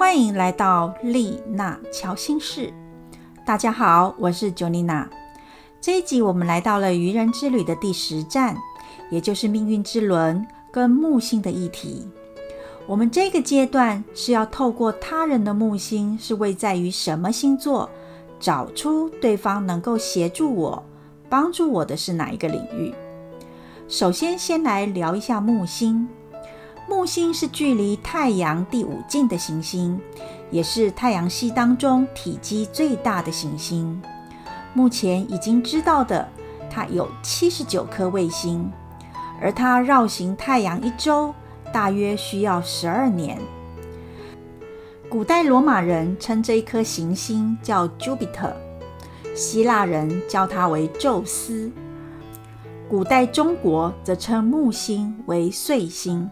欢迎来到丽娜乔心室。大家好，我是 Joanna。这一集我们来到了愚人之旅的第十站，也就是命运之轮跟木星的议题。我们这个阶段是要透过他人的木星是位在于什么星座，找出对方能够协助我、帮助我的是哪一个领域。首先，先来聊一下木星。木星是距离太阳第五近的行星，也是太阳系当中体积最大的行星。目前已经知道的，它有七十九颗卫星，而它绕行太阳一周大约需要十二年。古代罗马人称这一颗行星叫 Jupiter，希腊人叫它为宙斯，古代中国则称木星为岁星。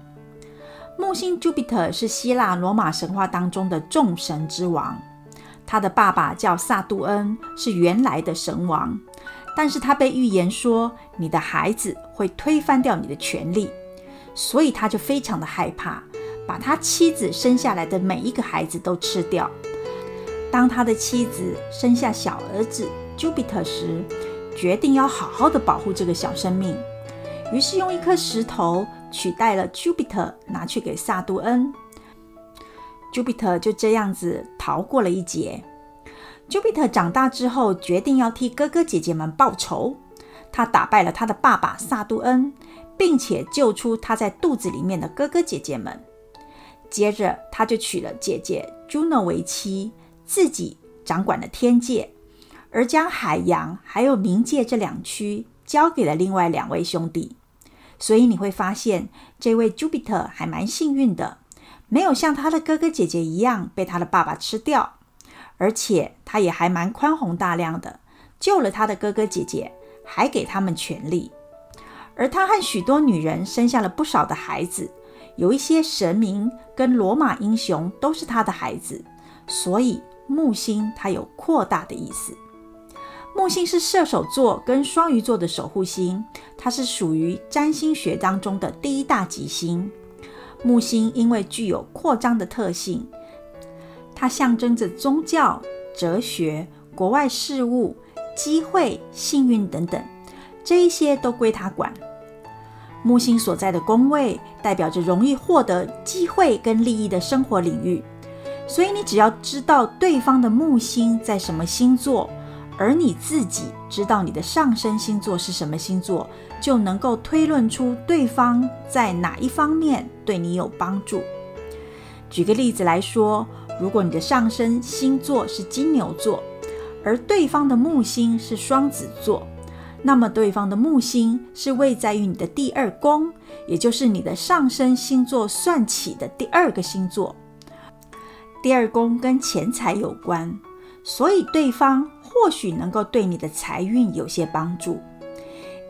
木星 Jupiter 是希腊罗马神话当中的众神之王，他的爸爸叫萨杜恩，是原来的神王，但是他被预言说你的孩子会推翻掉你的权力，所以他就非常的害怕，把他妻子生下来的每一个孩子都吃掉。当他的妻子生下小儿子 Jupiter 时，决定要好好的保护这个小生命，于是用一颗石头。取代了 Jupiter，拿去给萨杜恩。Jupiter 就这样子逃过了一劫。Jupiter 长大之后，决定要替哥哥姐姐们报仇。他打败了他的爸爸萨杜恩，并且救出他在肚子里面的哥哥姐姐们。接着，他就娶了姐姐 Juno 为妻，自己掌管了天界，而将海洋还有冥界这两区交给了另外两位兄弟。所以你会发现，这位 Jupiter 还蛮幸运的，没有像他的哥哥姐姐一样被他的爸爸吃掉，而且他也还蛮宽宏大量的，救了他的哥哥姐姐，还给他们权利。而他和许多女人生下了不少的孩子，有一些神明跟罗马英雄都是他的孩子，所以木星它有扩大的意思。木星是射手座跟双鱼座的守护星，它是属于占星学当中的第一大吉星。木星因为具有扩张的特性，它象征着宗教、哲学、国外事务、机会、幸运等等，这一些都归它管。木星所在的宫位代表着容易获得机会跟利益的生活领域，所以你只要知道对方的木星在什么星座。而你自己知道你的上升星座是什么星座，就能够推论出对方在哪一方面对你有帮助。举个例子来说，如果你的上升星座是金牛座，而对方的木星是双子座，那么对方的木星是位在于你的第二宫，也就是你的上升星座算起的第二个星座。第二宫跟钱财有关，所以对方。或许能够对你的财运有些帮助，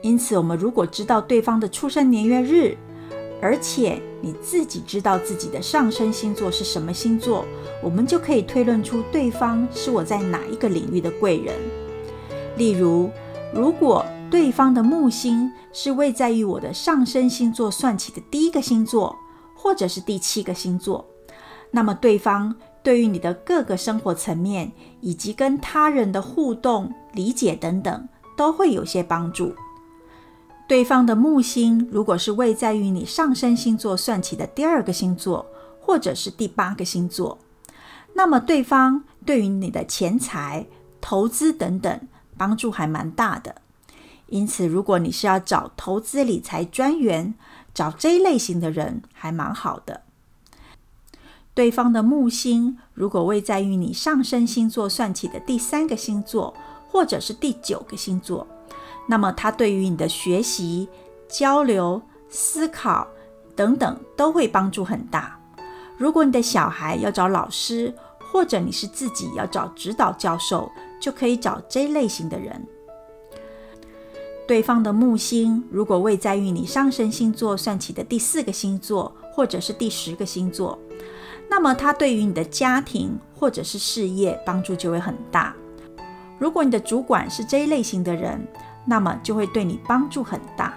因此，我们如果知道对方的出生年月日，而且你自己知道自己的上升星座是什么星座，我们就可以推论出对方是我在哪一个领域的贵人。例如，如果对方的木星是位在于我的上升星座算起的第一个星座，或者是第七个星座，那么对方。对于你的各个生活层面，以及跟他人的互动、理解等等，都会有些帮助。对方的木星如果是位在于你上升星座算起的第二个星座，或者是第八个星座，那么对方对于你的钱财、投资等等帮助还蛮大的。因此，如果你是要找投资理财专员，找这一类型的人还蛮好的。对方的木星如果位在于你上升星座算起的第三个星座，或者是第九个星座，那么它对于你的学习、交流、思考等等都会帮助很大。如果你的小孩要找老师，或者你是自己要找指导教授，就可以找这类型的人。对方的木星如果位在于你上升星座算起的第四个星座，或者是第十个星座。那么，它对于你的家庭或者是事业帮助就会很大。如果你的主管是这一类型的人，那么就会对你帮助很大。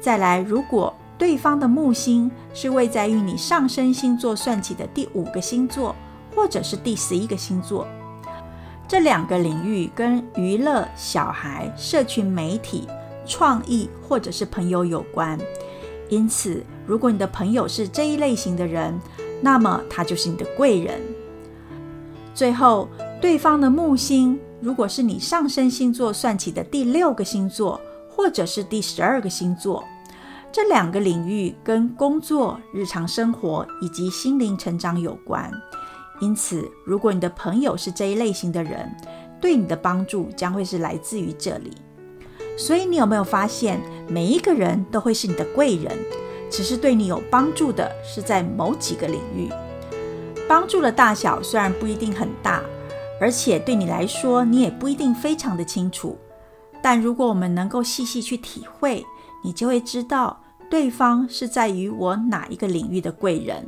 再来，如果对方的木星是位在于你上升星座算起的第五个星座，或者是第十一个星座。这两个领域跟娱乐、小孩、社群媒体、创意或者是朋友有关。因此，如果你的朋友是这一类型的人，那么他就是你的贵人。最后，对方的木星如果是你上升星座算起的第六个星座，或者是第十二个星座，这两个领域跟工作、日常生活以及心灵成长有关。因此，如果你的朋友是这一类型的人，对你的帮助将会是来自于这里。所以，你有没有发现，每一个人都会是你的贵人，只是对你有帮助的是在某几个领域。帮助的大小虽然不一定很大，而且对你来说，你也不一定非常的清楚。但如果我们能够细细去体会，你就会知道对方是在于我哪一个领域的贵人。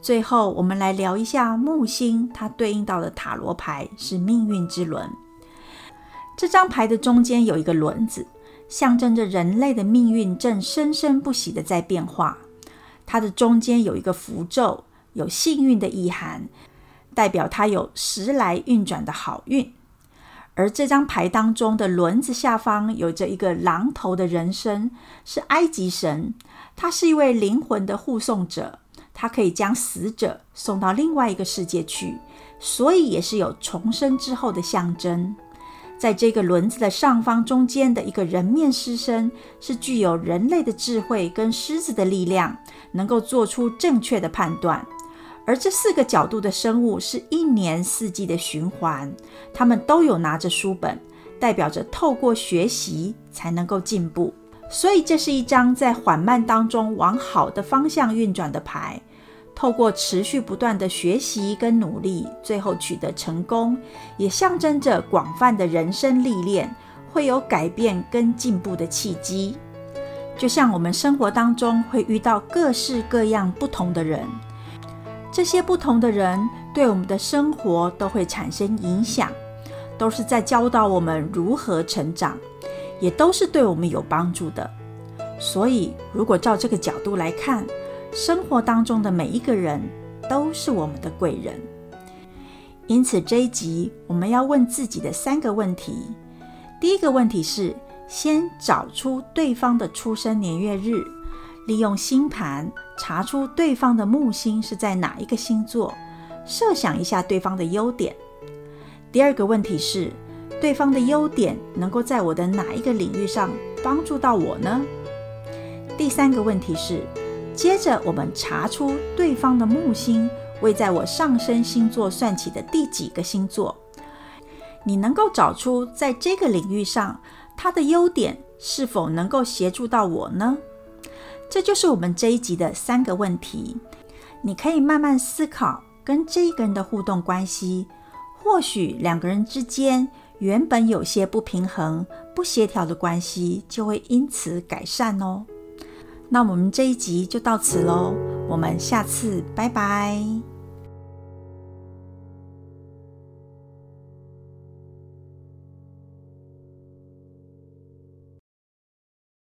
最后，我们来聊一下木星，它对应到的塔罗牌是命运之轮。这张牌的中间有一个轮子，象征着人类的命运正生生不息的在变化。它的中间有一个符咒，有幸运的意涵，代表它有时来运转的好运。而这张牌当中的轮子下方有着一个狼头的人身，是埃及神，他是一位灵魂的护送者。它可以将死者送到另外一个世界去，所以也是有重生之后的象征。在这个轮子的上方中间的一个人面狮身，是具有人类的智慧跟狮子的力量，能够做出正确的判断。而这四个角度的生物是一年四季的循环，他们都有拿着书本，代表着透过学习才能够进步。所以这是一张在缓慢当中往好的方向运转的牌。透过持续不断的学习跟努力，最后取得成功，也象征着广泛的人生历练会有改变跟进步的契机。就像我们生活当中会遇到各式各样不同的人，这些不同的人对我们的生活都会产生影响，都是在教导我们如何成长，也都是对我们有帮助的。所以，如果照这个角度来看，生活当中的每一个人都是我们的贵人，因此这一集我们要问自己的三个问题。第一个问题是：先找出对方的出生年月日，利用星盘查出对方的木星是在哪一个星座，设想一下对方的优点。第二个问题是：对方的优点能够在我的哪一个领域上帮助到我呢？第三个问题是。接着，我们查出对方的木星位在我上升星座算起的第几个星座。你能够找出在这个领域上他的优点是否能够协助到我呢？这就是我们这一集的三个问题。你可以慢慢思考跟这一个人的互动关系，或许两个人之间原本有些不平衡、不协调的关系就会因此改善哦。那我们这一集就到此喽，我们下次拜拜。